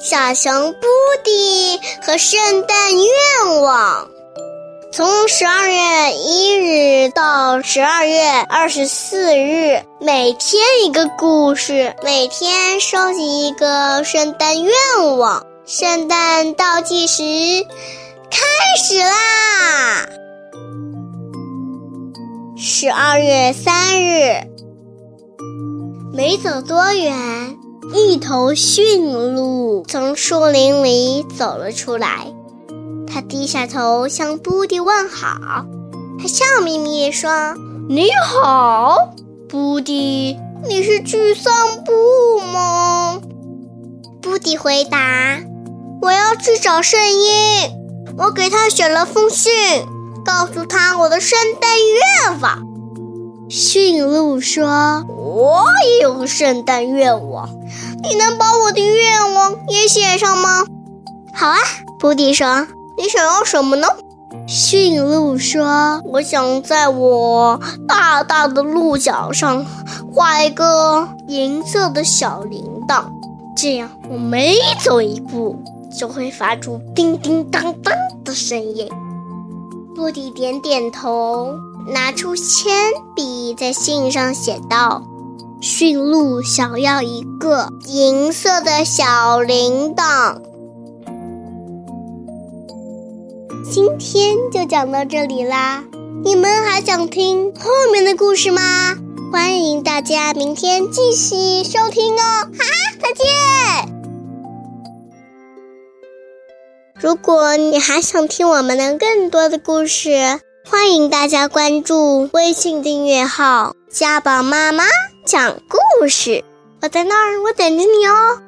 小熊布迪和圣诞愿望。从十二月一日到十二月二十四日，每天一个故事，每天收集一个圣诞愿望。圣诞倒计时开始啦！十二月三日，没走多远，一头驯鹿从树林里走了出来。他低下头向布迪问好，他笑眯眯地说：“你好，布迪，你是去散步吗？”布迪回答：“我要去找圣婴，我给他写了封信，告诉他我的圣诞愿望。”驯鹿说：“我也有个圣诞愿望，你能把我的愿望也写上吗？”“好啊。”布迪说。你想要什么呢？驯鹿说：“我想在我大大的鹿角上画一个银色的小铃铛，这样我每走一步就会发出叮叮当当的声音。”布迪点点头，拿出铅笔在信上写道：“驯鹿想要一个银色的小铃铛。”今天就讲到这里啦，你们还想听后面的故事吗？欢迎大家明天继续收听哦！哈，再见。如果你还想听我们的更多的故事，欢迎大家关注微信订阅号“家宝妈妈讲故事”，我在那儿，我等着你哦。